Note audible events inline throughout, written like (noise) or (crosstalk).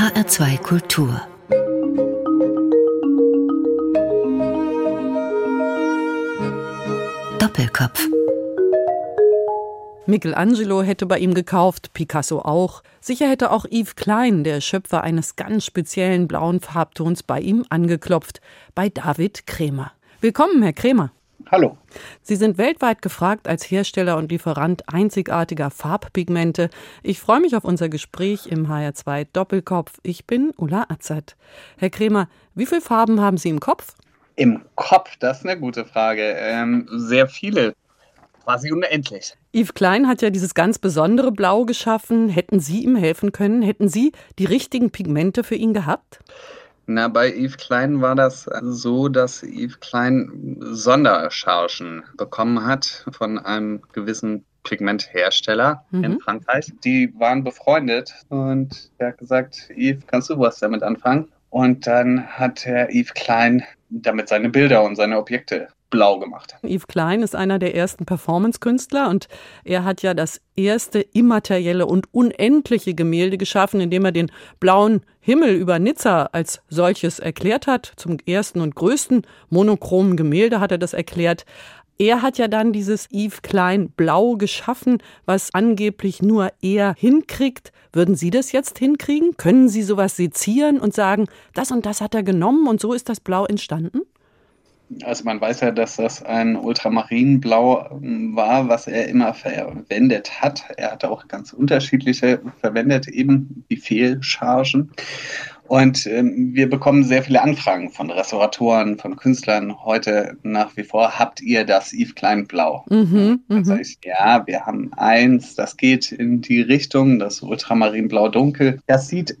HR2 Kultur Doppelkopf Michelangelo hätte bei ihm gekauft, Picasso auch. Sicher hätte auch Yves Klein, der Schöpfer eines ganz speziellen blauen Farbtons, bei ihm angeklopft. Bei David Krämer. Willkommen, Herr Krämer. Hallo. Sie sind weltweit gefragt als Hersteller und Lieferant einzigartiger Farbpigmente. Ich freue mich auf unser Gespräch im HR2 Doppelkopf. Ich bin Ulla Azad. Herr Krämer, wie viele Farben haben Sie im Kopf? Im Kopf, das ist eine gute Frage. Ähm, sehr viele. Quasi unendlich. Yves Klein hat ja dieses ganz besondere Blau geschaffen. Hätten Sie ihm helfen können? Hätten Sie die richtigen Pigmente für ihn gehabt? Na, bei Yves Klein war das so, dass Yves Klein Sonderchargen bekommen hat von einem gewissen Pigmenthersteller mhm. in Frankreich. Die waren befreundet und er hat gesagt, Yves, kannst du was damit anfangen? Und dann hat Herr Yves Klein damit seine Bilder und seine Objekte blau gemacht. Yves Klein ist einer der ersten Performance-Künstler und er hat ja das erste immaterielle und unendliche Gemälde geschaffen, indem er den blauen Himmel über Nizza als solches erklärt hat. Zum ersten und größten monochromen Gemälde hat er das erklärt. Er hat ja dann dieses Yves Klein Blau geschaffen, was angeblich nur er hinkriegt. Würden Sie das jetzt hinkriegen? Können Sie sowas sezieren und sagen, das und das hat er genommen und so ist das Blau entstanden? Also man weiß ja, dass das ein Ultramarinblau ähm, war, was er immer verwendet hat. Er hat auch ganz unterschiedliche verwendet, eben die Fehlchargen. Und ähm, wir bekommen sehr viele Anfragen von Restauratoren, von Künstlern heute nach wie vor. Habt ihr das Yves Klein Blau? Mhm, Dann sage ich, ja, wir haben eins, das geht in die Richtung, das Ultramarinblau Dunkel. Das sieht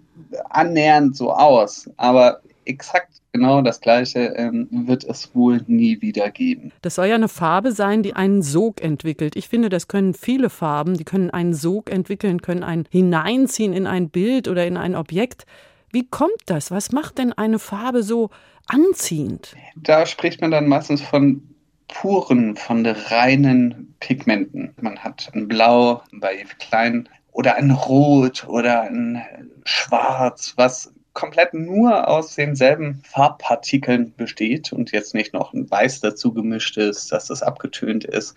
annähernd so aus, aber exakt genau das Gleiche ähm, wird es wohl nie wieder geben. Das soll ja eine Farbe sein, die einen Sog entwickelt. Ich finde, das können viele Farben, die können einen Sog entwickeln, können ein Hineinziehen in ein Bild oder in ein Objekt. Wie kommt das? Was macht denn eine Farbe so anziehend? Da spricht man dann meistens von puren, von reinen Pigmenten. Man hat ein Blau bei Yves Klein oder ein Rot oder ein Schwarz, was komplett nur aus denselben Farbpartikeln besteht und jetzt nicht noch ein Weiß dazu gemischt ist, dass das abgetönt ist,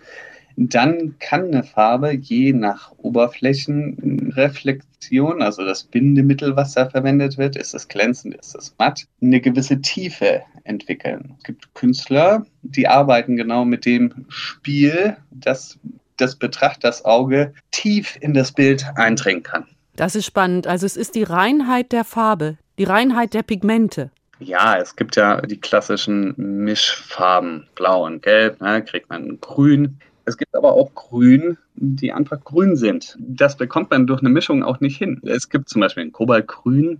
dann kann eine Farbe je nach Oberflächenreflexion, also das Bindemittel, was da verwendet wird, ist es glänzend, ist es matt, eine gewisse Tiefe entwickeln. Es gibt Künstler, die arbeiten genau mit dem Spiel, dass das Betrachterauge tief in das Bild eindringen kann. Das ist spannend. Also es ist die Reinheit der Farbe, die Reinheit der Pigmente. Ja, es gibt ja die klassischen Mischfarben, blau und gelb, ne, kriegt man grün. Es gibt aber auch Grün, die einfach grün sind. Das bekommt man durch eine Mischung auch nicht hin. Es gibt zum Beispiel ein Kobaltgrün,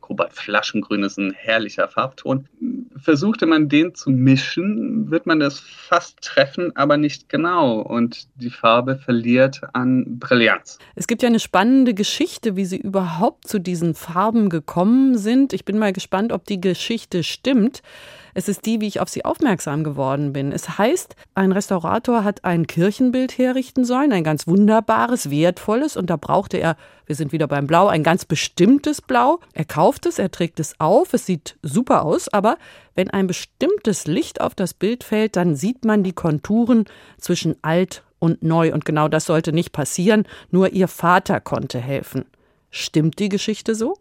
Kobaltflaschengrün ist ein herrlicher Farbton. Versuchte man den zu mischen, wird man das fast treffen, aber nicht genau. Und die Farbe verliert an Brillanz. Es gibt ja eine spannende Geschichte, wie Sie überhaupt zu diesen Farben gekommen sind. Ich bin mal gespannt, ob die Geschichte stimmt. Es ist die, wie ich auf sie aufmerksam geworden bin. Es heißt, ein Restaurator hat ein Kirchenbild herrichten sollen, ein ganz wunderbares, wertvolles, und da brauchte er, wir sind wieder beim Blau, ein ganz bestimmtes Blau. Er kauft es, er trägt es auf, es sieht super aus, aber wenn ein bestimmtes Licht auf das Bild fällt, dann sieht man die Konturen zwischen alt und neu. Und genau das sollte nicht passieren, nur ihr Vater konnte helfen. Stimmt die Geschichte so?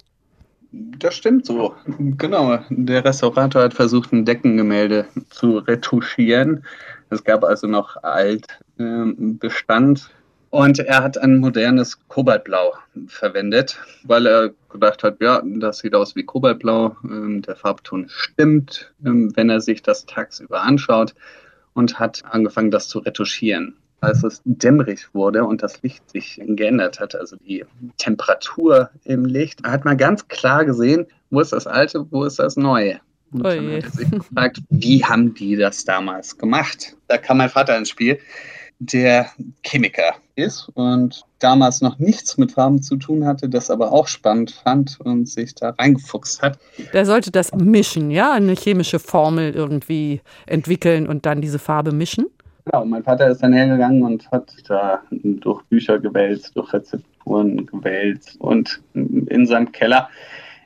Das stimmt so. Genau. Der Restaurator hat versucht, ein Deckengemälde zu retuschieren. Es gab also noch Altbestand. Und er hat ein modernes Kobaltblau verwendet, weil er gedacht hat, ja, das sieht aus wie Kobaltblau. Ähm, der Farbton stimmt, ähm, wenn er sich das tagsüber anschaut und hat angefangen, das zu retuschieren als es dämmerig wurde und das Licht sich geändert hat, also die Temperatur im Licht, hat man ganz klar gesehen, wo ist das Alte, wo ist das Neue. Und dann hat er sich gefragt, wie haben die das damals gemacht? Da kam mein Vater ins Spiel, der Chemiker ist und damals noch nichts mit Farben zu tun hatte, das aber auch spannend fand und sich da reingefuchst hat. Der sollte das mischen, ja, eine chemische Formel irgendwie entwickeln und dann diese Farbe mischen? Genau, mein Vater ist dann hergegangen und hat da durch Bücher gewälzt, durch Rezepturen gewälzt und in seinem Keller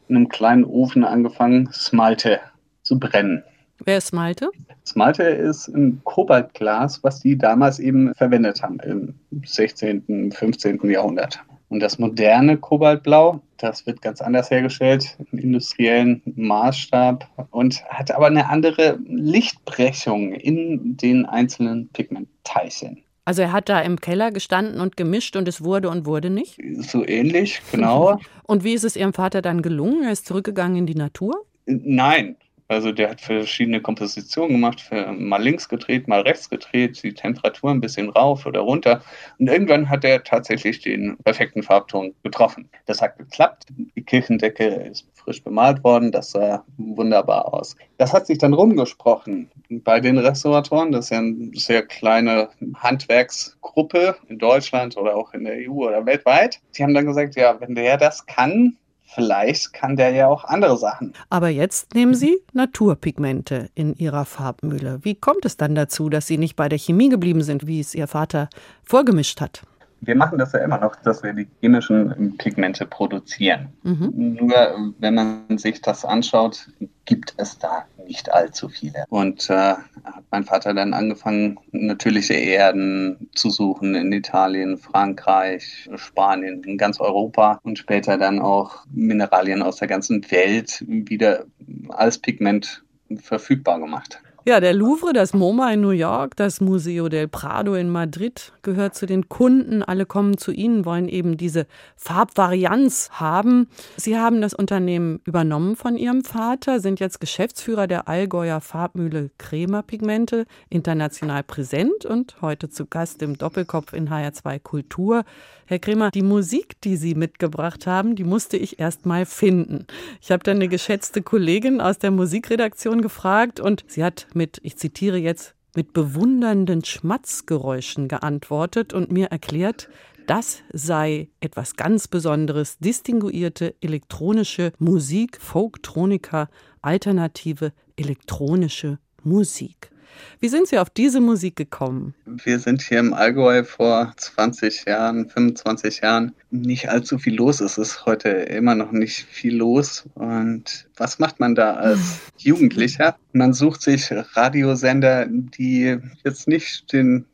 in einem kleinen Ofen angefangen, Smalte zu brennen. Wer ist Smalte? Smalte ist ein Kobaltglas, was die damals eben verwendet haben im 16., 15. Jahrhundert. Und das moderne Kobaltblau, das wird ganz anders hergestellt, im industriellen Maßstab und hat aber eine andere Lichtbrechung in den einzelnen Pigmentteilchen. Also er hat da im Keller gestanden und gemischt und es wurde und wurde nicht? So ähnlich, genau. (laughs) und wie ist es Ihrem Vater dann gelungen? Er ist zurückgegangen in die Natur? Nein, also der hat verschiedene Kompositionen gemacht, mal links gedreht, mal rechts gedreht, die Temperatur ein bisschen rauf oder runter. Und irgendwann hat er tatsächlich den perfekten Farbton getroffen. Das hat geklappt. Die Kirchendecke ist frisch bemalt worden. Das sah wunderbar aus. Das hat sich dann rumgesprochen bei den Restauratoren. Das ist ja eine sehr kleine Handwerksgruppe in Deutschland oder auch in der EU oder weltweit. Die haben dann gesagt, ja, wenn der das kann, Vielleicht kann der ja auch andere Sachen. Aber jetzt nehmen Sie Naturpigmente in Ihrer Farbmühle. Wie kommt es dann dazu, dass Sie nicht bei der Chemie geblieben sind, wie es Ihr Vater vorgemischt hat? Wir machen das ja immer noch, dass wir die chemischen Pigmente produzieren. Mhm. Nur wenn man sich das anschaut, gibt es da nicht allzu viele. Und äh, hat mein Vater dann angefangen, natürliche Erden zu suchen in Italien, Frankreich, Spanien, in ganz Europa und später dann auch Mineralien aus der ganzen Welt wieder als Pigment verfügbar gemacht. Ja, der Louvre, das MoMA in New York, das Museo del Prado in Madrid gehört zu den Kunden. Alle kommen zu Ihnen, wollen eben diese Farbvarianz haben. Sie haben das Unternehmen übernommen von Ihrem Vater, sind jetzt Geschäftsführer der Allgäuer Farbmühle Kremer Pigmente, international präsent und heute zu Gast im Doppelkopf in HR2 Kultur. Herr Kremer, die Musik, die Sie mitgebracht haben, die musste ich erst mal finden. Ich habe dann eine geschätzte Kollegin aus der Musikredaktion gefragt und sie hat mit, ich zitiere jetzt, mit bewundernden Schmatzgeräuschen geantwortet und mir erklärt, das sei etwas ganz Besonderes, distinguierte elektronische Musik, Folktronika, alternative elektronische Musik. Wie sind Sie auf diese Musik gekommen? Wir sind hier im Allgäu vor 20 Jahren, 25 Jahren. Nicht allzu viel los. Es ist heute immer noch nicht viel los. Und was macht man da als (laughs) Jugendlicher? Man sucht sich Radiosender, die jetzt nicht den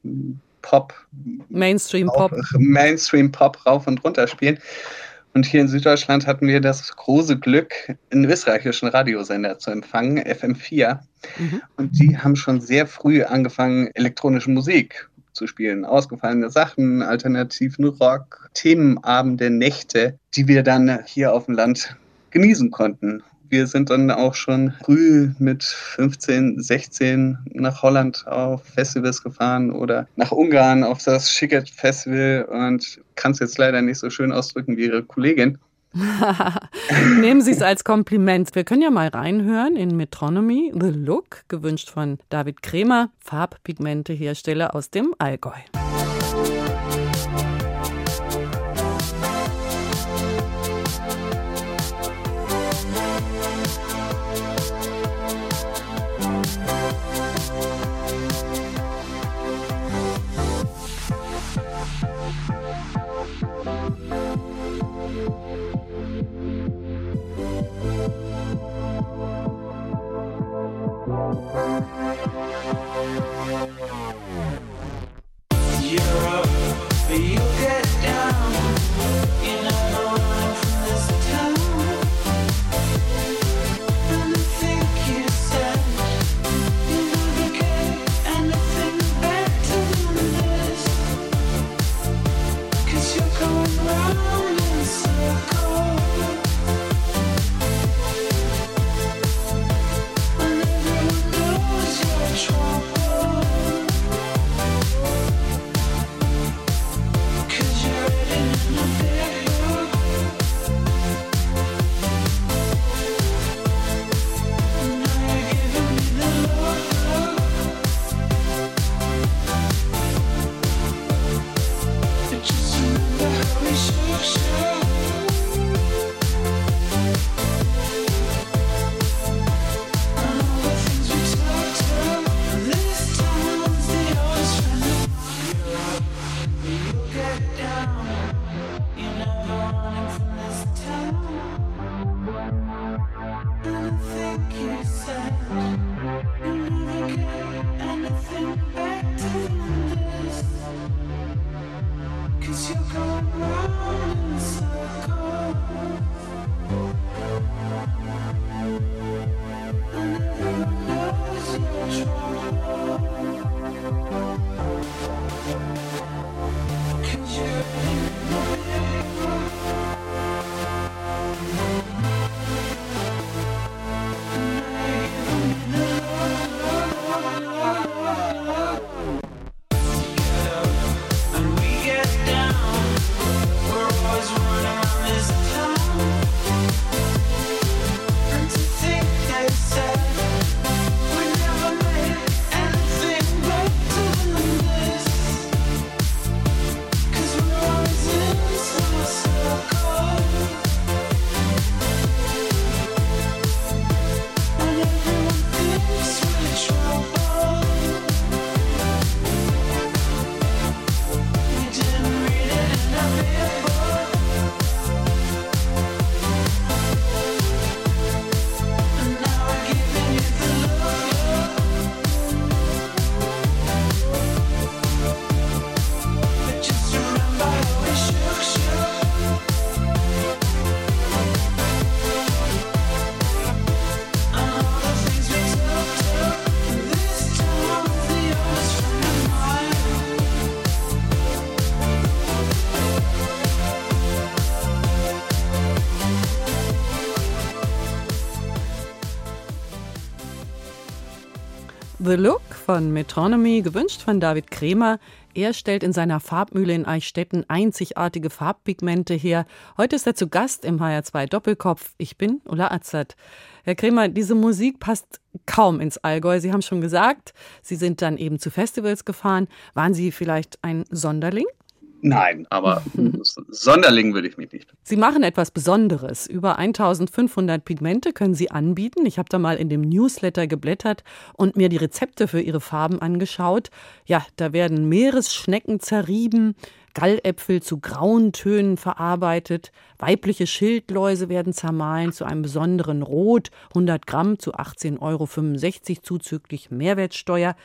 Pop, Mainstream Pop, Mainstream Pop rauf und runter spielen, und hier in Süddeutschland hatten wir das große Glück, einen österreichischen Radiosender zu empfangen, FM4. Mhm. Und die haben schon sehr früh angefangen, elektronische Musik zu spielen. Ausgefallene Sachen, alternativen Rock, Themenabende, Nächte, die wir dann hier auf dem Land genießen konnten wir sind dann auch schon früh mit 15, 16 nach Holland auf Festivals gefahren oder nach Ungarn auf das Schicket Festival und kann es jetzt leider nicht so schön ausdrücken wie Ihre Kollegin. (laughs) Nehmen Sie es als Kompliment. Wir können ja mal reinhören in Metronomy, The Look, gewünscht von David Kremer, Farbpigmentehersteller aus dem Allgäu. The Look von Metronomy, gewünscht von David Kremer. Er stellt in seiner Farbmühle in Eichstätten einzigartige Farbpigmente her. Heute ist er zu Gast im HR2 Doppelkopf. Ich bin Ulla Azad. Herr Kremer, diese Musik passt kaum ins Allgäu. Sie haben schon gesagt, Sie sind dann eben zu Festivals gefahren. Waren Sie vielleicht ein Sonderling? Nein, aber (laughs) Sonderling würde ich mich nicht. Sie machen etwas Besonderes. Über 1500 Pigmente können Sie anbieten. Ich habe da mal in dem Newsletter geblättert und mir die Rezepte für Ihre Farben angeschaut. Ja, da werden Meeresschnecken zerrieben, Galläpfel zu grauen Tönen verarbeitet, weibliche Schildläuse werden zermahlen zu einem besonderen Rot, 100 Gramm zu 18,65 Euro zuzüglich Mehrwertsteuer.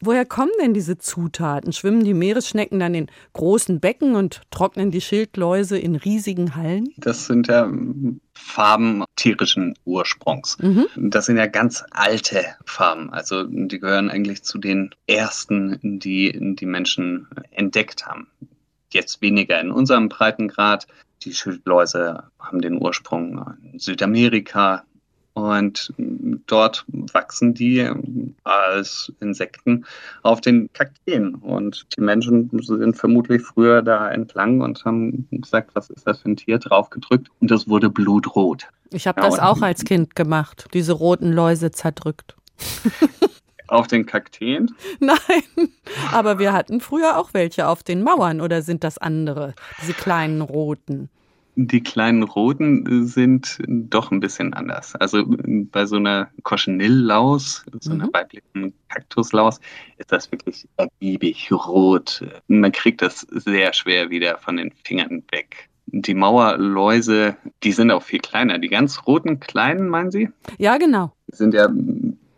Woher kommen denn diese Zutaten? Schwimmen die Meeresschnecken dann in großen Becken und trocknen die Schildläuse in riesigen Hallen? Das sind ja Farben tierischen Ursprungs. Mhm. Das sind ja ganz alte Farben. Also die gehören eigentlich zu den ersten, die die Menschen entdeckt haben. Jetzt weniger in unserem Breitengrad. Die Schildläuse haben den Ursprung in Südamerika, und dort wachsen die als Insekten auf den Kakteen. Und die Menschen sind vermutlich früher da entlang und haben gesagt, was ist das für ein Tier, draufgedrückt. Und das wurde blutrot. Ich habe ja, das auch als Kind gemacht, diese roten Läuse zerdrückt. (laughs) Auf den Kakteen? Nein, aber wir hatten früher auch welche auf den Mauern oder sind das andere, diese kleinen roten? Die kleinen roten sind doch ein bisschen anders. Also bei so einer Cochenille-Laus, so einer mhm. weiblichen Kaktuslaus, ist das wirklich ergiebig rot. Man kriegt das sehr schwer wieder von den Fingern weg. Die Mauerläuse, die sind auch viel kleiner. Die ganz roten kleinen, meinen Sie? Ja, genau. Sind ja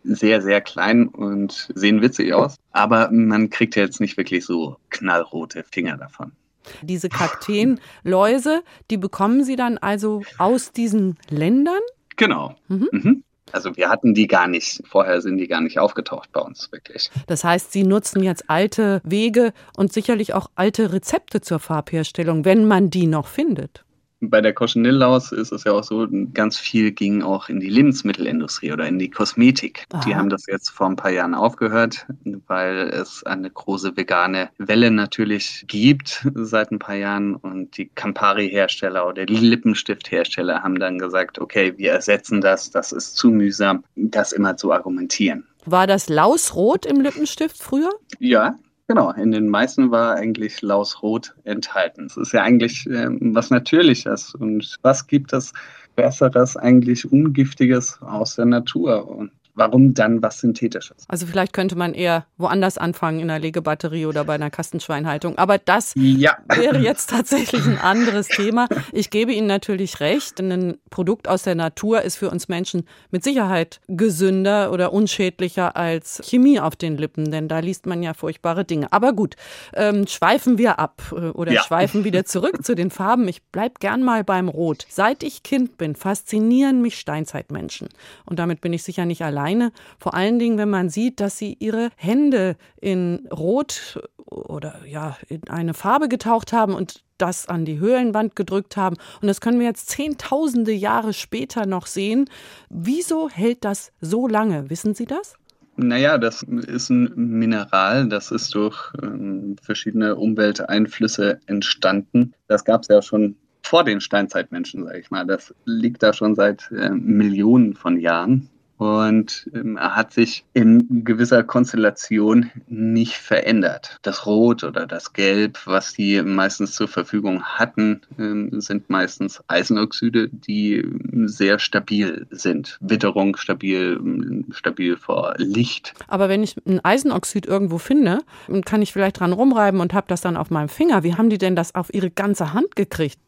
sehr, sehr klein und sehen witzig aus. Aber man kriegt ja jetzt nicht wirklich so knallrote Finger davon. Diese Kakteenläuse, die bekommen Sie dann also aus diesen Ländern? Genau. Mhm. Mhm. Also wir hatten die gar nicht. Vorher sind die gar nicht aufgetaucht bei uns wirklich. Das heißt, Sie nutzen jetzt alte Wege und sicherlich auch alte Rezepte zur Farbherstellung, wenn man die noch findet bei der Cochenille-Laus ist es ja auch so, ganz viel ging auch in die Lebensmittelindustrie oder in die Kosmetik. Aha. Die haben das jetzt vor ein paar Jahren aufgehört, weil es eine große vegane Welle natürlich gibt seit ein paar Jahren und die Campari-Hersteller oder die Lippenstift-Hersteller haben dann gesagt, okay, wir ersetzen das, das ist zu mühsam, das immer zu argumentieren. War das Lausrot im Lippenstift früher? Ja, Genau, in den meisten war eigentlich Lausrot enthalten. Es ist ja eigentlich ähm, was Natürliches. Und was gibt es Besseres, eigentlich Ungiftiges aus der Natur? Und warum dann was Synthetisches? Also vielleicht könnte man eher woanders anfangen, in einer Legebatterie oder bei einer Kastenschweinhaltung. Aber das ja. wäre (laughs) jetzt tatsächlich ein anderes Thema. Ich gebe Ihnen natürlich recht, ein Produkt aus der Natur ist für uns Menschen mit Sicherheit gesünder oder unschädlicher als Chemie auf den Lippen, denn da liest man ja furchtbare Dinge. Aber gut, ähm, schweifen wir ab äh, oder ja. schweifen wieder (laughs) zurück zu den Farben. Ich bleibe gern mal beim Rot. Seit ich Kind bin, faszinieren mich Steinzeitmenschen. Und damit bin ich sicher nicht allein alleine. Vor allen Dingen, wenn man sieht, dass sie ihre Hände in Rot oder ja, in eine Farbe getaucht haben und das an die Höhlenwand gedrückt haben. Und das können wir jetzt zehntausende Jahre später noch sehen. Wieso hält das so lange? Wissen Sie das? Naja, das ist ein Mineral, das ist durch ähm, verschiedene Umwelteinflüsse entstanden. Das gab es ja schon vor den Steinzeitmenschen, sage ich mal. Das liegt da schon seit äh, Millionen von Jahren und ähm, hat sich in gewisser Konstellation nicht verändert. Das Rot oder das Gelb, was die meistens zur Verfügung hatten, ähm, sind meistens Eisenoxide, die ähm, sehr stabil sind. Witterung stabil, ähm, stabil vor Licht. Aber wenn ich ein Eisenoxid irgendwo finde, kann ich vielleicht dran rumreiben und habe das dann auf meinem Finger. Wie haben die denn das auf ihre ganze Hand gekriegt?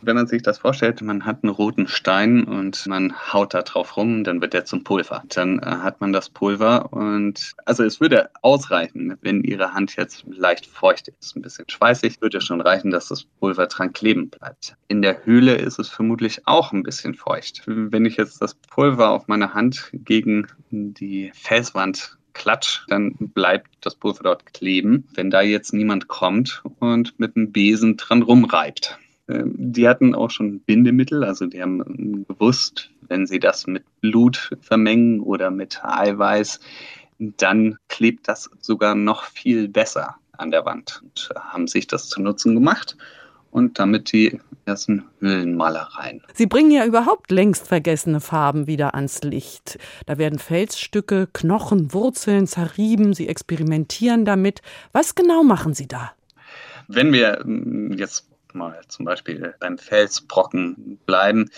Wenn man sich das vorstellt, man hat einen roten Stein und man haut da drauf rum, dann wird der zum Pulver. Dann äh, hat man das Pulver und also es würde ausreichen, wenn Ihre Hand jetzt leicht feucht ist, ein bisschen schweißig, würde schon reichen, dass das Pulver dran kleben bleibt. In der Höhle ist es vermutlich auch ein bisschen feucht. Wenn ich jetzt das Pulver auf meine Hand gegen die Felswand klatsch, dann bleibt das Pulver dort kleben, wenn da jetzt niemand kommt und mit einem Besen dran rumreibt. Ähm, die hatten auch schon Bindemittel, also die haben gewusst, wenn sie das mit Blut vermengen oder mit Eiweiß, dann klebt das sogar noch viel besser an der Wand und haben sich das zu Nutzen gemacht und damit die ersten Höhlenmalereien. Sie bringen ja überhaupt längst vergessene Farben wieder ans Licht. Da werden Felsstücke, Knochen, Wurzeln zerrieben, Sie experimentieren damit. Was genau machen Sie da? Wenn wir hm, jetzt mal zum Beispiel beim Felsbrocken bleiben,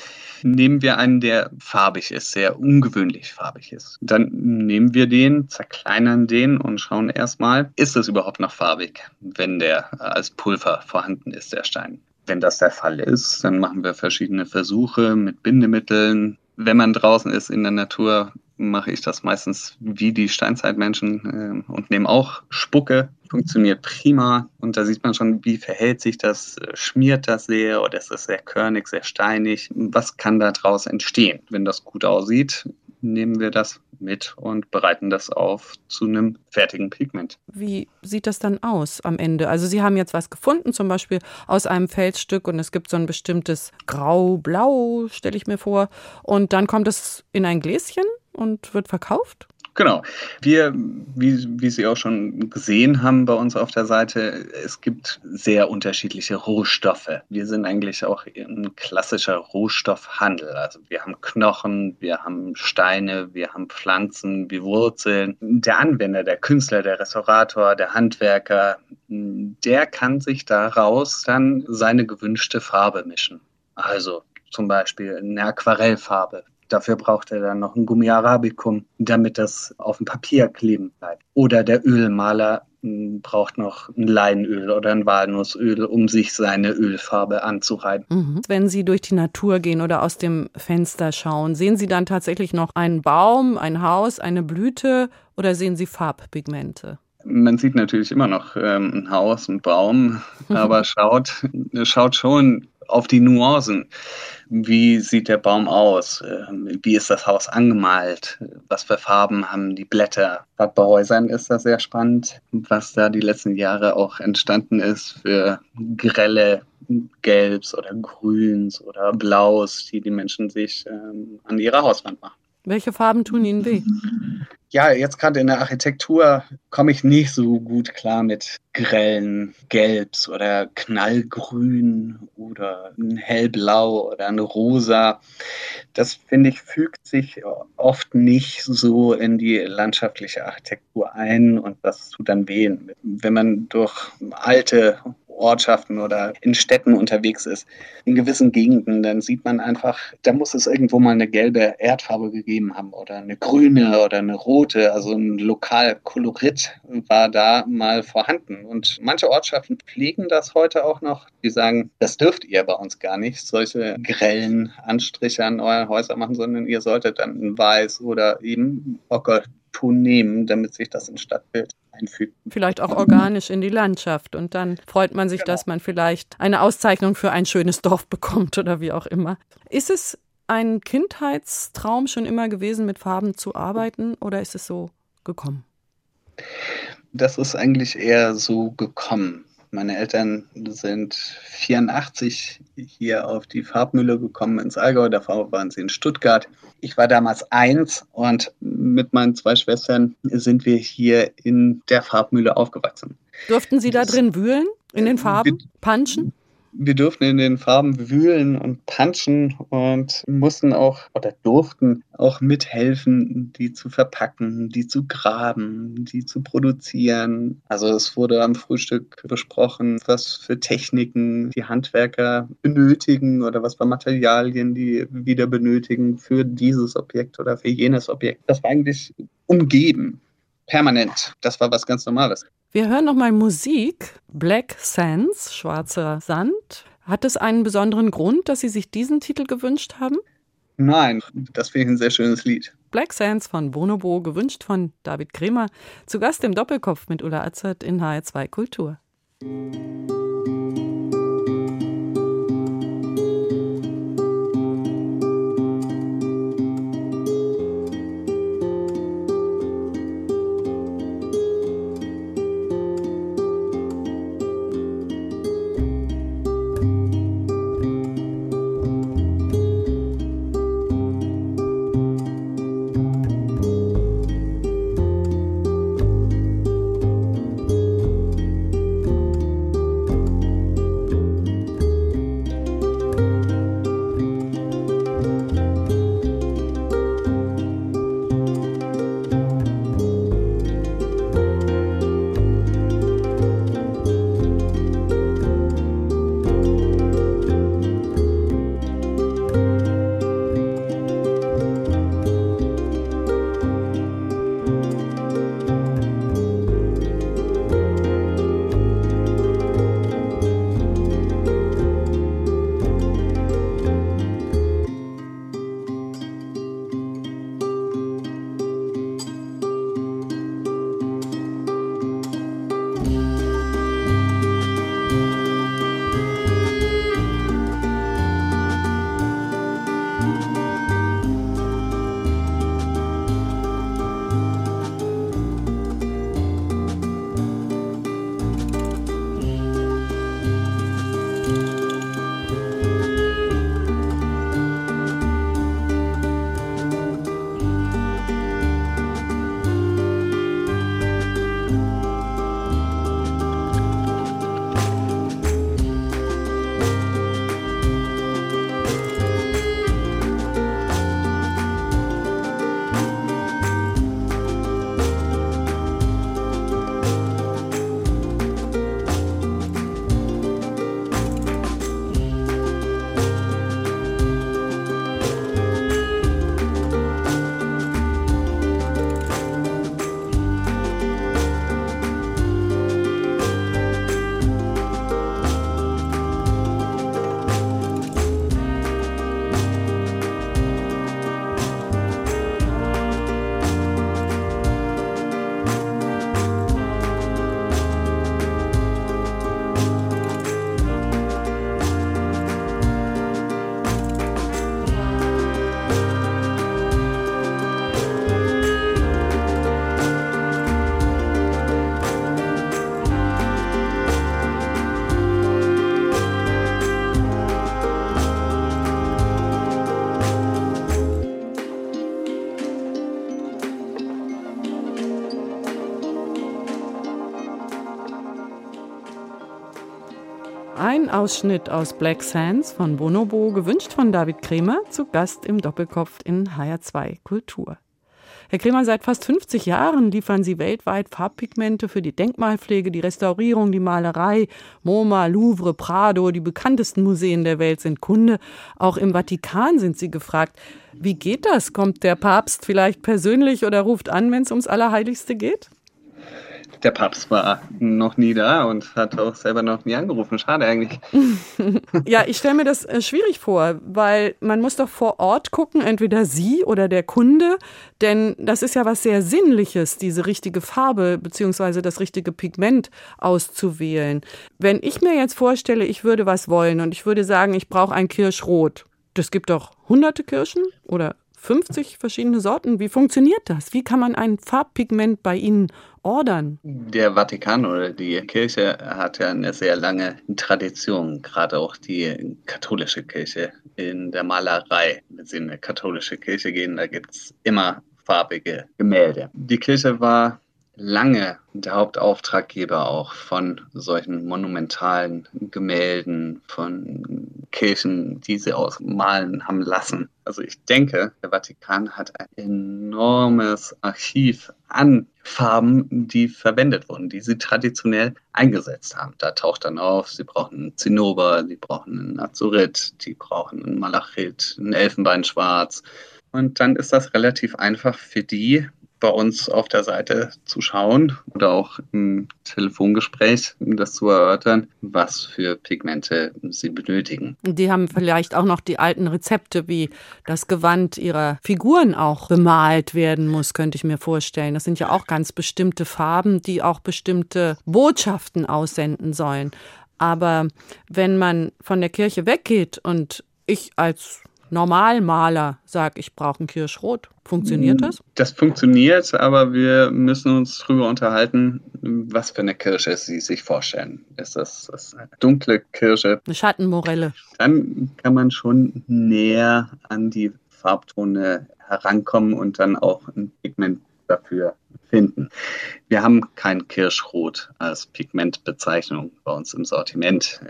nehmen wir einen, der farbig ist, sehr ungewöhnlich farbig ist. Dann nehmen wir den, zerkleinern den und schauen erstmal, ist es überhaupt noch farbig, wenn der als Pulver vorhanden ist, der Stein. Wenn das der Fall ist, dann machen wir verschiedene Versuche mit Bindemitteln. Wenn man draußen ist in der Natur, mache ich das meistens wie die Steinzeitmenschen äh, und nehme auch Spucke. Funktioniert prima. Und da sieht man schon, wie verhält sich das, schmiert das sehr oder ist es sehr körnig, sehr steinig. Was kann da draus entstehen? Wenn das gut aussieht, nehmen wir das mit und bereiten das auf zu einem fertigen Pigment. Wie sieht das dann aus am Ende? Also Sie haben jetzt was gefunden, zum Beispiel aus einem Felsstück und es gibt so ein bestimmtes Grau-Blau, stelle ich mir vor. Und dann kommt es in ein Gläschen und wird verkauft? Genau. Wir, wie, wie Sie auch schon gesehen haben bei uns auf der Seite, es gibt sehr unterschiedliche Rohstoffe. Wir sind eigentlich auch ein klassischer Rohstoffhandel. Also wir haben Knochen, wir haben Steine, wir haben Pflanzen, wie Wurzeln. Der Anwender, der Künstler, der Restaurator, der Handwerker, der kann sich daraus dann seine gewünschte Farbe mischen. Also zum Beispiel eine Aquarellfarbe Dafür braucht er dann noch ein Gummi Arabicum, damit das auf dem Papier kleben bleibt. Oder der Ölmaler hm, braucht noch ein Leinöl oder ein Walnussöl, um sich seine Ölfarbe anzureiben. Mhm. Wenn Sie durch die Natur gehen oder aus dem Fenster schauen, sehen Sie dann tatsächlich noch einen Baum, ein Haus, eine Blüte oder sehen Sie Farbpigmente? Man sieht natürlich immer noch ähm, ein Haus, einen Baum, (laughs) aber schaut, schaut schon auf die Nuancen. Wie sieht der Baum aus? Ähm, wie ist das Haus angemalt? Was für Farben haben die Blätter? Bei Häusern ist das sehr spannend, was da die letzten Jahre auch entstanden ist für grelle Gelbs oder Grüns oder Blaus, die die Menschen sich ähm, an ihrer Hauswand machen. Welche Farben tun Ihnen weh? Ja, jetzt gerade in der Architektur komme ich nicht so gut klar mit grellen Gelbs oder Knallgrün oder ein Hellblau oder ein Rosa. Das finde ich fügt sich oft nicht so in die landschaftliche Architektur ein und das tut dann weh. Wenn man durch alte Ortschaften oder in Städten unterwegs ist, in gewissen Gegenden, dann sieht man einfach, da muss es irgendwo mal eine gelbe Erdfarbe gegeben haben oder eine grüne oder eine rote. Also ein Lokalkolorit war da mal vorhanden. Und manche Ortschaften pflegen das heute auch noch. Die sagen, das dürft ihr bei uns gar nicht, solche grellen Anstriche an euren Häusern machen, sondern ihr solltet dann ein Weiß oder eben Ockerton nehmen, damit sich das ins Stadtbild einfügt. Vielleicht auch organisch in die Landschaft. Und dann freut man sich, genau. dass man vielleicht eine Auszeichnung für ein schönes Dorf bekommt oder wie auch immer. Ist es ein Kindheitstraum schon immer gewesen, mit Farben zu arbeiten oder ist es so gekommen? Das ist eigentlich eher so gekommen. Meine Eltern sind 84 hier auf die Farbmühle gekommen ins Allgäu. Davor waren sie in Stuttgart. Ich war damals eins und mit meinen zwei Schwestern sind wir hier in der Farbmühle aufgewachsen. Durften Sie da drin wühlen? In den Farben? Punchen? Wir durften in den Farben wühlen und punchen und mussten auch oder durften auch mithelfen, die zu verpacken, die zu graben, die zu produzieren. Also es wurde am Frühstück besprochen, was für Techniken die Handwerker benötigen oder was für Materialien die wieder benötigen für dieses Objekt oder für jenes Objekt. Das war eigentlich umgeben permanent. Das war was ganz Normales. Wir hören nochmal Musik. Black Sands, schwarzer Sand. Hat es einen besonderen Grund, dass Sie sich diesen Titel gewünscht haben? Nein, das finde ich ein sehr schönes Lied. Black Sands von Bonobo, gewünscht von David Kremer. Zu Gast im Doppelkopf mit Ulla Azert in HR2 Kultur. Ausschnitt aus Black Sands von Bonobo, gewünscht von David Kremer, zu Gast im Doppelkopf in HR2 Kultur. Herr Kremer, seit fast 50 Jahren liefern Sie weltweit Farbpigmente für die Denkmalpflege, die Restaurierung, die Malerei. MoMA, Louvre, Prado, die bekanntesten Museen der Welt sind Kunde. Auch im Vatikan sind Sie gefragt. Wie geht das? Kommt der Papst vielleicht persönlich oder ruft an, wenn es ums Allerheiligste geht? Der Papst war noch nie da und hat auch selber noch nie angerufen. Schade eigentlich. (laughs) ja, ich stelle mir das äh, schwierig vor, weil man muss doch vor Ort gucken, entweder Sie oder der Kunde, denn das ist ja was sehr Sinnliches, diese richtige Farbe bzw. das richtige Pigment auszuwählen. Wenn ich mir jetzt vorstelle, ich würde was wollen und ich würde sagen, ich brauche ein Kirschrot. Das gibt doch hunderte Kirschen oder 50 verschiedene Sorten. Wie funktioniert das? Wie kann man ein Farbpigment bei Ihnen ordern? Der Vatikan oder die Kirche hat ja eine sehr lange Tradition, gerade auch die katholische Kirche in der Malerei. Wenn Sie in eine katholische Kirche gehen, da gibt es immer farbige Gemälde. Die Kirche war lange der Hauptauftraggeber auch von solchen monumentalen Gemälden, von Kirchen, die sie ausmalen haben lassen. Also ich denke, der Vatikan hat ein enormes Archiv an Farben, die verwendet wurden, die sie traditionell eingesetzt haben. Da taucht dann auf, sie brauchen einen Zinnober, sie brauchen einen Azurit, die brauchen einen Malachit, einen Elfenbeinschwarz. Und dann ist das relativ einfach für die, bei uns auf der Seite zu schauen oder auch im Telefongespräch das zu erörtern, was für Pigmente sie benötigen. Die haben vielleicht auch noch die alten Rezepte, wie das Gewand ihrer Figuren auch bemalt werden muss, könnte ich mir vorstellen. Das sind ja auch ganz bestimmte Farben, die auch bestimmte Botschaften aussenden sollen. Aber wenn man von der Kirche weggeht und ich als Normalmaler sage, ich brauche ein Kirschrot. Funktioniert das? Das funktioniert, aber wir müssen uns darüber unterhalten, was für eine Kirsche Sie sich vorstellen. Ist das, das eine dunkle Kirsche? Eine Schattenmorelle. Dann kann man schon näher an die Farbtone herankommen und dann auch ein Pigment dafür finden. Wir haben kein Kirschrot als Pigmentbezeichnung bei uns im Sortiment.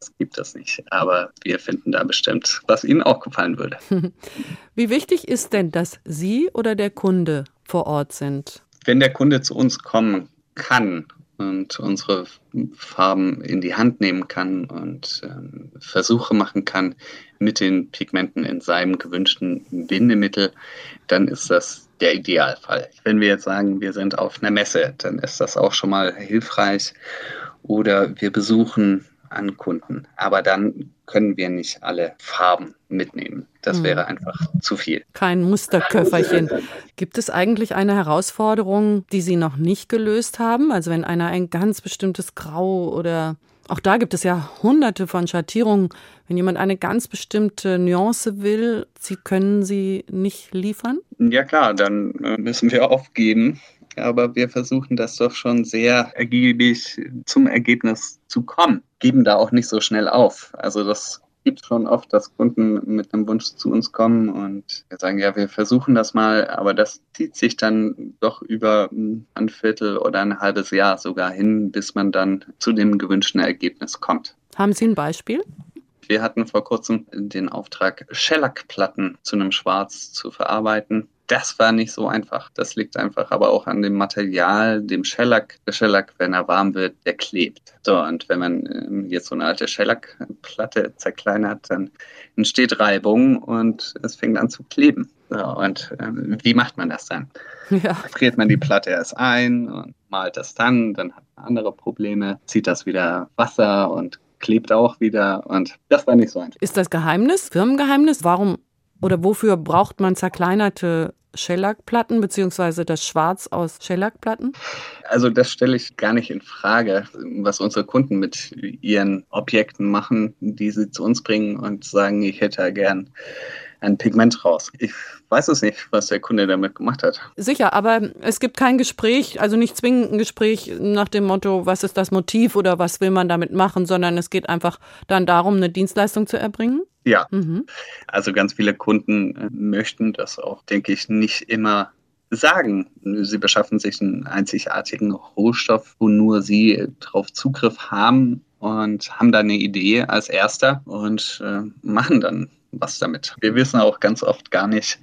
Das gibt es nicht. Aber wir finden da bestimmt, was Ihnen auch gefallen würde. (laughs) Wie wichtig ist denn, dass Sie oder der Kunde vor Ort sind? Wenn der Kunde zu uns kommen kann und unsere Farben in die Hand nehmen kann und ähm, Versuche machen kann mit den Pigmenten in seinem gewünschten Bindemittel, dann ist das der Idealfall. Wenn wir jetzt sagen, wir sind auf einer Messe, dann ist das auch schon mal hilfreich. Oder wir besuchen an Kunden. Aber dann können wir nicht alle Farben mitnehmen. Das hm. wäre einfach zu viel. Kein Musterköfferchen. Gibt es eigentlich eine Herausforderung, die Sie noch nicht gelöst haben? Also wenn einer ein ganz bestimmtes Grau oder auch da gibt es ja hunderte von Schattierungen. Wenn jemand eine ganz bestimmte Nuance will, Sie können sie nicht liefern? Ja klar, dann äh, müssen wir aufgeben aber wir versuchen das doch schon sehr ergiebig zum Ergebnis zu kommen. Geben da auch nicht so schnell auf. Also das gibt schon oft, dass Kunden mit einem Wunsch zu uns kommen und wir sagen, ja, wir versuchen das mal, aber das zieht sich dann doch über ein Viertel oder ein halbes Jahr sogar hin, bis man dann zu dem gewünschten Ergebnis kommt. Haben Sie ein Beispiel? Wir hatten vor kurzem den Auftrag, Schellackplatten zu einem Schwarz zu verarbeiten das war nicht so einfach. Das liegt einfach aber auch an dem Material, dem Shellac. Der Shellac, wenn er warm wird, der klebt. So, und wenn man ähm, jetzt so eine alte Shellac-Platte zerkleinert, dann entsteht Reibung und es fängt an zu kleben. So, und ähm, wie macht man das dann? (laughs) Ja. Friert man die Platte erst ein und malt das dann, dann hat man andere Probleme, zieht das wieder Wasser und klebt auch wieder und das war nicht so einfach. Ist das Geheimnis, Firmengeheimnis? Warum oder wofür braucht man zerkleinerte Schellackplatten beziehungsweise das Schwarz aus Schellackplatten? Also das stelle ich gar nicht in Frage, was unsere Kunden mit ihren Objekten machen, die sie zu uns bringen und sagen, ich hätte gern ein Pigment raus. Ich weiß es nicht, was der Kunde damit gemacht hat. Sicher, aber es gibt kein Gespräch, also nicht zwingend ein Gespräch nach dem Motto, was ist das Motiv oder was will man damit machen, sondern es geht einfach dann darum, eine Dienstleistung zu erbringen. Ja, mhm. also ganz viele Kunden äh, möchten das auch, denke ich, nicht immer sagen. Sie beschaffen sich einen einzigartigen Rohstoff, wo nur sie darauf Zugriff haben und haben dann eine Idee als erster und äh, machen dann was damit. Wir wissen auch ganz oft gar nicht,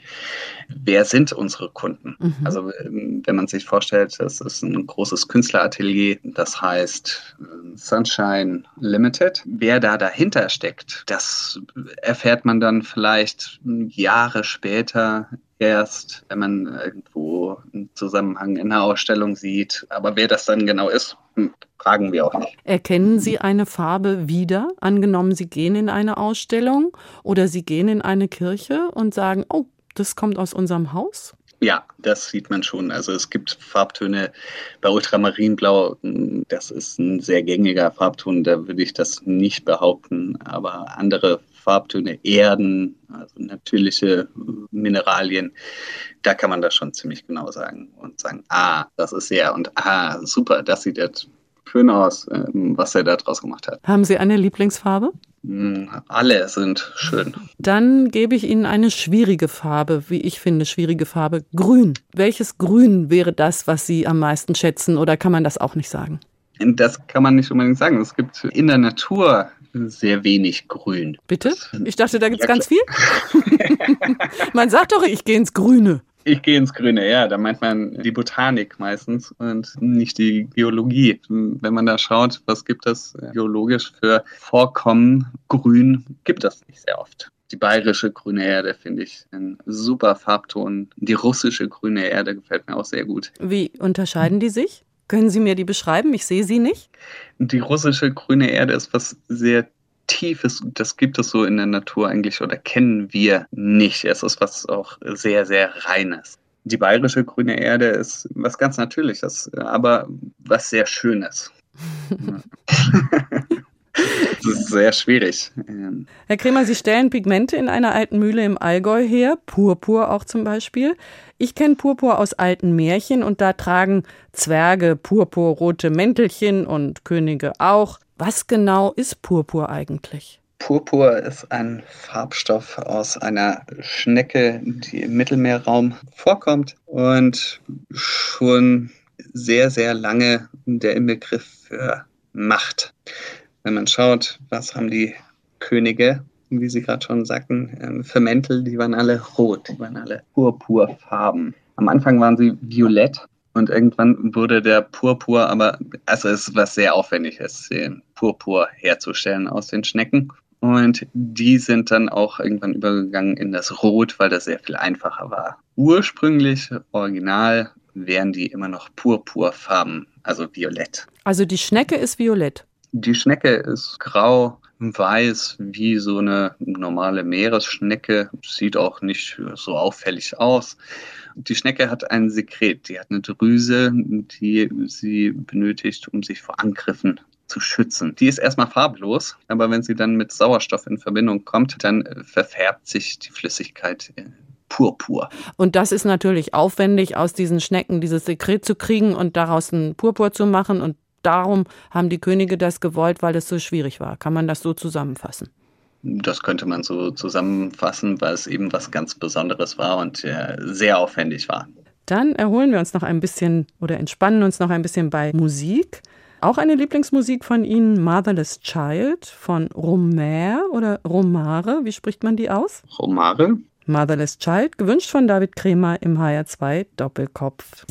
wer sind unsere Kunden. Mhm. Also ähm, wenn man sich vorstellt, das ist ein großes Künstleratelier, das heißt äh, Sunshine Limited. Wer da dahinter steckt, das erfährt man dann vielleicht Jahre später erst, wenn man irgendwo einen Zusammenhang in einer Ausstellung sieht. Aber wer das dann genau ist, hm, fragen wir auch nicht. Erkennen Sie eine Farbe wieder? Angenommen, Sie gehen in eine Ausstellung oder Sie gehen in eine Kirche und sagen, oh, das kommt aus unserem Haus? Ja, das sieht man schon. Also es gibt Farbtöne bei Ultramarinblau. Das ist ein sehr gängiger Farbton, da würde ich das nicht behaupten. Aber andere Farbtöne, Erden, also natürliche Mineralien, da kann man das schon ziemlich genau sagen und sagen, ah, das ist er und ah, super, das sieht jetzt schön aus, ähm, was er da draus gemacht hat. Haben Sie eine Lieblingsfarbe? Hm, alle sind schön. Dann gebe ich Ihnen eine schwierige Farbe, wie ich finde, schwierige Farbe. Grün. Welches Grün wäre das, was Sie am meisten schätzen oder kann man das auch nicht sagen? Das kann man nicht unbedingt sagen. Es gibt in der Natur sehr wenig Grün. Bitte? Ich dachte, da gibt es ja, ganz viel. (laughs) man sagt doch, ich gehe ins Grüne. Ich gehe ins Grüne, ja. Da meint man die Botanik meistens und nicht die Geologie. Wenn man da schaut, was gibt es geologisch für Vorkommen, Grün gibt es nicht sehr oft. Die bayerische grüne Erde finde ich ein super Farbton. Die russische grüne Erde gefällt mir auch sehr gut. Wie unterscheiden die sich? Können Sie mir die beschreiben? Ich sehe sie nicht. Die russische grüne Erde ist was sehr Tiefes, das gibt es so in der Natur eigentlich oder kennen wir nicht. Es ist was auch sehr, sehr Reines. Die bayerische grüne Erde ist was ganz Natürliches, aber was sehr Schönes. (laughs) (laughs) (laughs) das ist sehr schwierig. Herr Kremer, Sie stellen Pigmente in einer alten Mühle im Allgäu her, Purpur auch zum Beispiel. Ich kenne Purpur aus alten Märchen und da tragen Zwerge purpurrote Mäntelchen und Könige auch. Was genau ist Purpur eigentlich? Purpur ist ein Farbstoff aus einer Schnecke, die im Mittelmeerraum vorkommt und schon sehr, sehr lange der Inbegriff für Macht. Wenn man schaut, was haben die Könige, wie Sie gerade schon sagten, ähm, für Mäntel, die waren alle rot, die waren alle purpurfarben. Am Anfang waren sie violett und irgendwann wurde der Purpur, aber also es ist was sehr aufwendiges, den Purpur herzustellen aus den Schnecken. Und die sind dann auch irgendwann übergegangen in das Rot, weil das sehr viel einfacher war. Ursprünglich, original, wären die immer noch purpurfarben, also violett. Also die Schnecke ist violett. Die Schnecke ist grau, weiß wie so eine normale Meeresschnecke, sieht auch nicht so auffällig aus. Die Schnecke hat ein Sekret, die hat eine Drüse, die sie benötigt, um sich vor Angriffen zu schützen. Die ist erstmal farblos, aber wenn sie dann mit Sauerstoff in Verbindung kommt, dann verfärbt sich die Flüssigkeit Purpur. Und das ist natürlich aufwendig, aus diesen Schnecken dieses Sekret zu kriegen und daraus einen Purpur zu machen. Und darum haben die Könige das gewollt, weil es so schwierig war. Kann man das so zusammenfassen? Das könnte man so zusammenfassen, weil es eben was ganz Besonderes war und äh, sehr aufwendig war. Dann erholen wir uns noch ein bisschen oder entspannen uns noch ein bisschen bei Musik. Auch eine Lieblingsmusik von Ihnen, Motherless Child von Romer oder Romare, wie spricht man die aus? Romare. Motherless Child, gewünscht von David Kremer im HR2 Doppelkopf.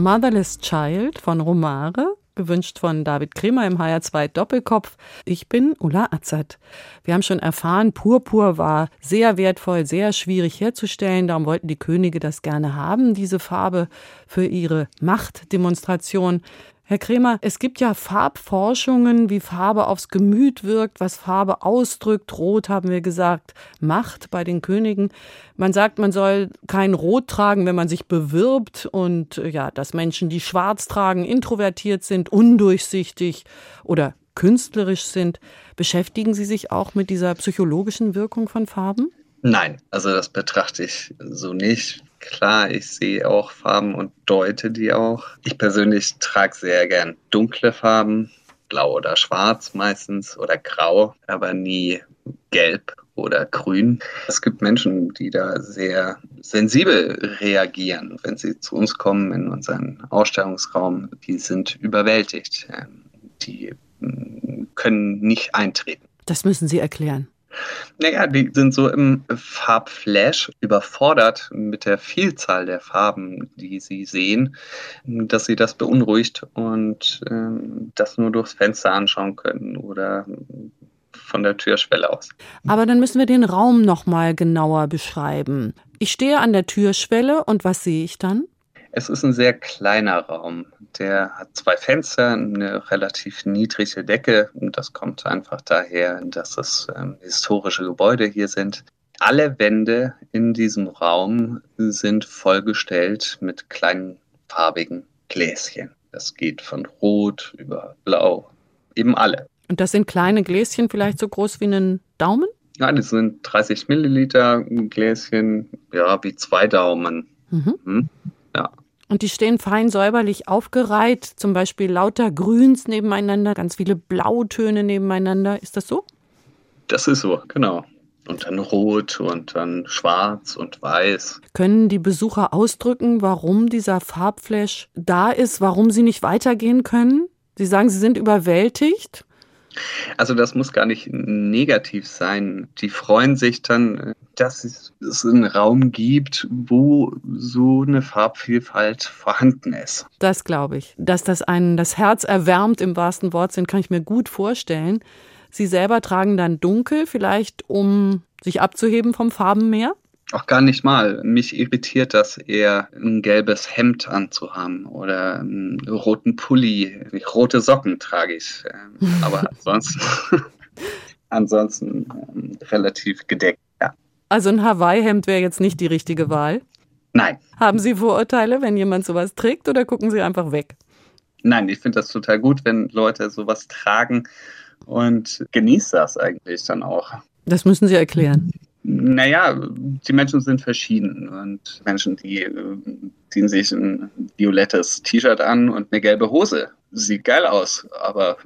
Motherless Child von Romare, gewünscht von David Kremer im HR2 Doppelkopf. Ich bin Ulla Azad. Wir haben schon erfahren, Purpur war sehr wertvoll, sehr schwierig herzustellen. Darum wollten die Könige das gerne haben, diese Farbe für ihre Machtdemonstration. Herr Kremer, es gibt ja Farbforschungen, wie Farbe aufs Gemüt wirkt, was Farbe ausdrückt. Rot haben wir gesagt, Macht bei den Königen. Man sagt, man soll kein Rot tragen, wenn man sich bewirbt und ja, dass Menschen, die schwarz tragen, introvertiert sind, undurchsichtig oder künstlerisch sind. Beschäftigen Sie sich auch mit dieser psychologischen Wirkung von Farben? Nein, also das betrachte ich so nicht. Klar, ich sehe auch Farben und deute die auch. Ich persönlich trage sehr gern dunkle Farben, blau oder schwarz meistens oder grau, aber nie gelb oder grün. Es gibt Menschen, die da sehr sensibel reagieren, wenn sie zu uns kommen in unseren Ausstellungsraum. Die sind überwältigt. Ähm, die mm, können nicht eintreten. Das müssen Sie erklären. Naja, die sind so im Farbflash überfordert mit der Vielzahl der Farben, die sie sehen, dass sie das beunruhigt und ähm, das nur durchs Fenster anschauen können oder von der Türschwelle aus. Aber dann müssen wir den Raum noch mal genauer beschreiben. Ich stehe an der Türschwelle und was sehe ich dann? Es ist ein sehr kleiner Raum. Der hat zwei Fenster, eine relativ niedrige Decke. Und das kommt einfach daher, dass es ähm, historische Gebäude hier sind. Alle Wände in diesem Raum sind vollgestellt mit kleinen farbigen Gläschen. Das geht von Rot über Blau, eben alle. Und das sind kleine Gläschen, vielleicht so groß wie einen Daumen? Ja, das sind 30 Milliliter Gläschen, ja, wie zwei Daumen. Mhm. Hm? Ja. Und die stehen fein säuberlich aufgereiht, zum Beispiel lauter Grüns nebeneinander, ganz viele Blautöne nebeneinander. Ist das so? Das ist so, genau. Und dann rot und dann schwarz und weiß. Können die Besucher ausdrücken, warum dieser Farbflash da ist, warum sie nicht weitergehen können? Sie sagen, sie sind überwältigt. Also das muss gar nicht negativ sein. Die freuen sich dann, dass es einen Raum gibt, wo so eine Farbvielfalt vorhanden ist. Das glaube ich. Dass das einen das Herz erwärmt im wahrsten Wortsinn, kann ich mir gut vorstellen. Sie selber tragen dann dunkel, vielleicht um sich abzuheben vom Farbenmeer? Auch gar nicht mal. Mich irritiert das eher, ein gelbes Hemd anzuhaben oder einen roten Pulli. Rote Socken trage ich. Ähm, (laughs) aber ansonsten, (laughs) ansonsten ähm, relativ gedeckt, ja. Also ein Hawaii-Hemd wäre jetzt nicht die richtige Wahl? Nein. Haben Sie Vorurteile, wenn jemand sowas trägt oder gucken Sie einfach weg? Nein, ich finde das total gut, wenn Leute sowas tragen und genieße das eigentlich dann auch. Das müssen Sie erklären. Naja, die Menschen sind verschieden und Menschen, die äh, ziehen sich ein violettes T-Shirt an und eine gelbe Hose. Sieht geil aus, aber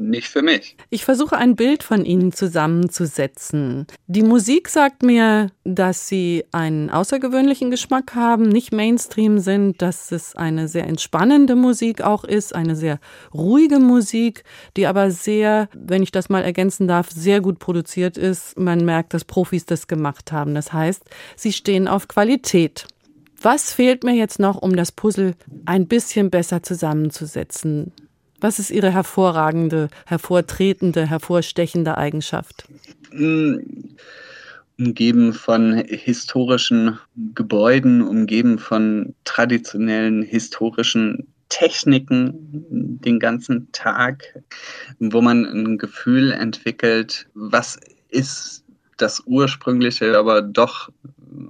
nicht für mich. Ich versuche ein Bild von Ihnen zusammenzusetzen. Die Musik sagt mir, dass Sie einen außergewöhnlichen Geschmack haben, nicht Mainstream sind, dass es eine sehr entspannende Musik auch ist, eine sehr ruhige Musik, die aber sehr, wenn ich das mal ergänzen darf, sehr gut produziert ist. Man merkt, dass Profis das gemacht haben. Das heißt, Sie stehen auf Qualität. Was fehlt mir jetzt noch, um das Puzzle ein bisschen besser zusammenzusetzen? Was ist Ihre hervorragende, hervortretende, hervorstechende Eigenschaft? Umgeben von historischen Gebäuden, umgeben von traditionellen historischen Techniken den ganzen Tag, wo man ein Gefühl entwickelt, was ist das ursprüngliche, aber doch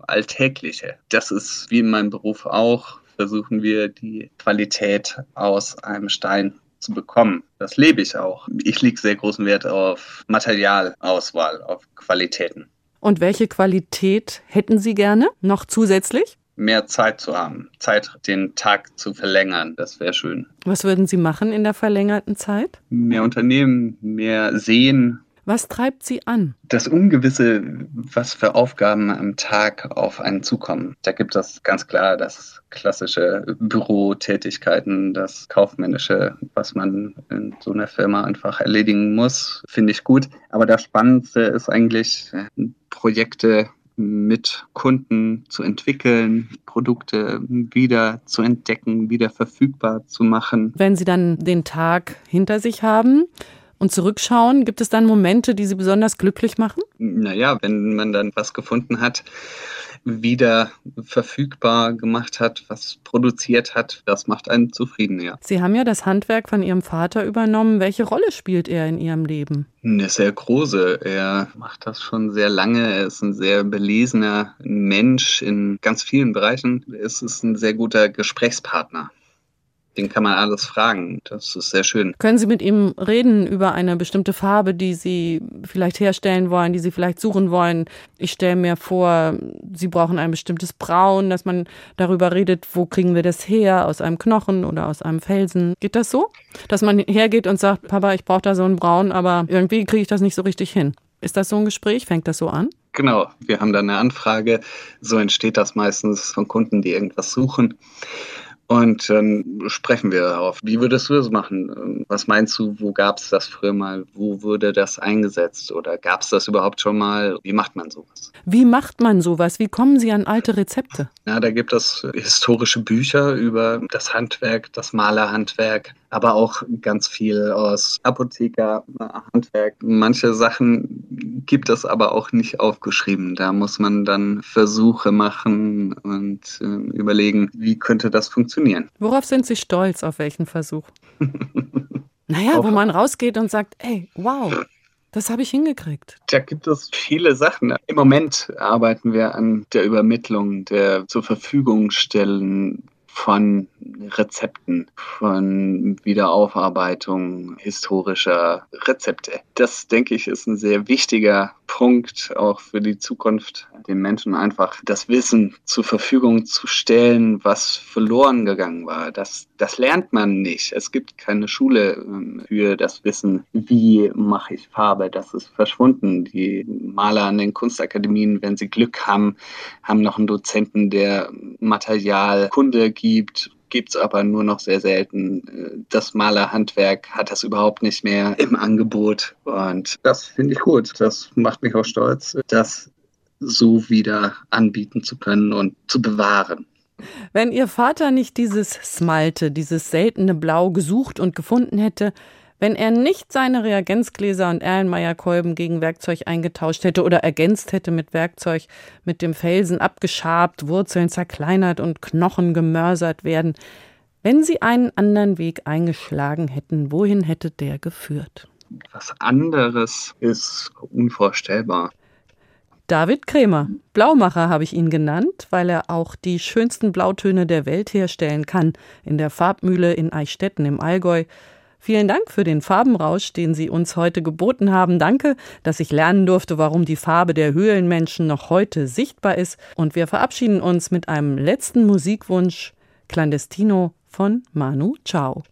alltägliche. Das ist wie in meinem Beruf auch, versuchen wir die Qualität aus einem Stein zu bekommen. Das lebe ich auch. Ich lege sehr großen Wert auf Materialauswahl, auf Qualitäten. Und welche Qualität hätten Sie gerne noch zusätzlich? Mehr Zeit zu haben, Zeit, den Tag zu verlängern, das wäre schön. Was würden Sie machen in der verlängerten Zeit? Mehr Unternehmen, mehr sehen, was treibt Sie an? Das Ungewisse, was für Aufgaben am Tag auf einen zukommen. Da gibt es ganz klar das klassische Bürotätigkeiten, das kaufmännische, was man in so einer Firma einfach erledigen muss, finde ich gut. Aber das Spannendste ist eigentlich Projekte mit Kunden zu entwickeln, Produkte wieder zu entdecken, wieder verfügbar zu machen. Wenn Sie dann den Tag hinter sich haben, und zurückschauen, gibt es dann Momente, die Sie besonders glücklich machen? Naja, wenn man dann was gefunden hat, wieder verfügbar gemacht hat, was produziert hat, das macht einen zufrieden, ja. Sie haben ja das Handwerk von Ihrem Vater übernommen. Welche Rolle spielt er in Ihrem Leben? Eine sehr große. Er macht das schon sehr lange. Er ist ein sehr belesener Mensch in ganz vielen Bereichen. Es ist ein sehr guter Gesprächspartner den kann man alles fragen. Das ist sehr schön. Können Sie mit ihm reden über eine bestimmte Farbe, die Sie vielleicht herstellen wollen, die Sie vielleicht suchen wollen? Ich stelle mir vor, Sie brauchen ein bestimmtes Braun, dass man darüber redet, wo kriegen wir das her? Aus einem Knochen oder aus einem Felsen? Geht das so? Dass man hergeht und sagt, Papa, ich brauche da so ein Braun, aber irgendwie kriege ich das nicht so richtig hin. Ist das so ein Gespräch? Fängt das so an? Genau, wir haben da eine Anfrage. So entsteht das meistens von Kunden, die irgendwas suchen. Und dann sprechen wir darauf. Wie würdest du das machen? Was meinst du, wo gab es das früher mal? Wo wurde das eingesetzt? Oder gab es das überhaupt schon mal? Wie macht man sowas? Wie macht man sowas? Wie kommen Sie an alte Rezepte? Ja, da gibt es historische Bücher über das Handwerk, das Malerhandwerk, aber auch ganz viel aus Apothekerhandwerk. Manche Sachen gibt es aber auch nicht aufgeschrieben. Da muss man dann Versuche machen und äh, überlegen, wie könnte das funktionieren. Worauf sind Sie stolz? Auf welchen Versuch? (laughs) naja, wo man rausgeht und sagt, ey, wow. Das habe ich hingekriegt. Da gibt es viele Sachen. Im Moment arbeiten wir an der Übermittlung der zur Verfügung stellen von Rezepten, von Wiederaufarbeitung historischer Rezepte. Das, denke ich, ist ein sehr wichtiger Punkt auch für die Zukunft, den Menschen einfach das Wissen zur Verfügung zu stellen, was verloren gegangen war. Das, das lernt man nicht. Es gibt keine Schule ähm, für das Wissen, wie mache ich Farbe. Das ist verschwunden. Die Maler an den Kunstakademien, wenn sie Glück haben, haben noch einen Dozenten, der Materialkunde gibt gibt es aber nur noch sehr selten. Das Malerhandwerk hat das überhaupt nicht mehr im Angebot. Und das finde ich gut. Das macht mich auch stolz, das so wieder anbieten zu können und zu bewahren. Wenn Ihr Vater nicht dieses Smalte, dieses seltene Blau gesucht und gefunden hätte, wenn er nicht seine Reagenzgläser und Erlenmeyer-Kolben gegen Werkzeug eingetauscht hätte oder ergänzt hätte mit Werkzeug, mit dem Felsen abgeschabt, Wurzeln zerkleinert und Knochen gemörsert werden, wenn sie einen anderen Weg eingeschlagen hätten, wohin hätte der geführt? Was anderes ist unvorstellbar. David Krämer, Blaumacher habe ich ihn genannt, weil er auch die schönsten Blautöne der Welt herstellen kann, in der Farbmühle in Eichstätten im Allgäu. Vielen Dank für den Farbenrausch, den Sie uns heute geboten haben. Danke, dass ich lernen durfte, warum die Farbe der Höhlenmenschen noch heute sichtbar ist. Und wir verabschieden uns mit einem letzten Musikwunsch, Clandestino von Manu Chao.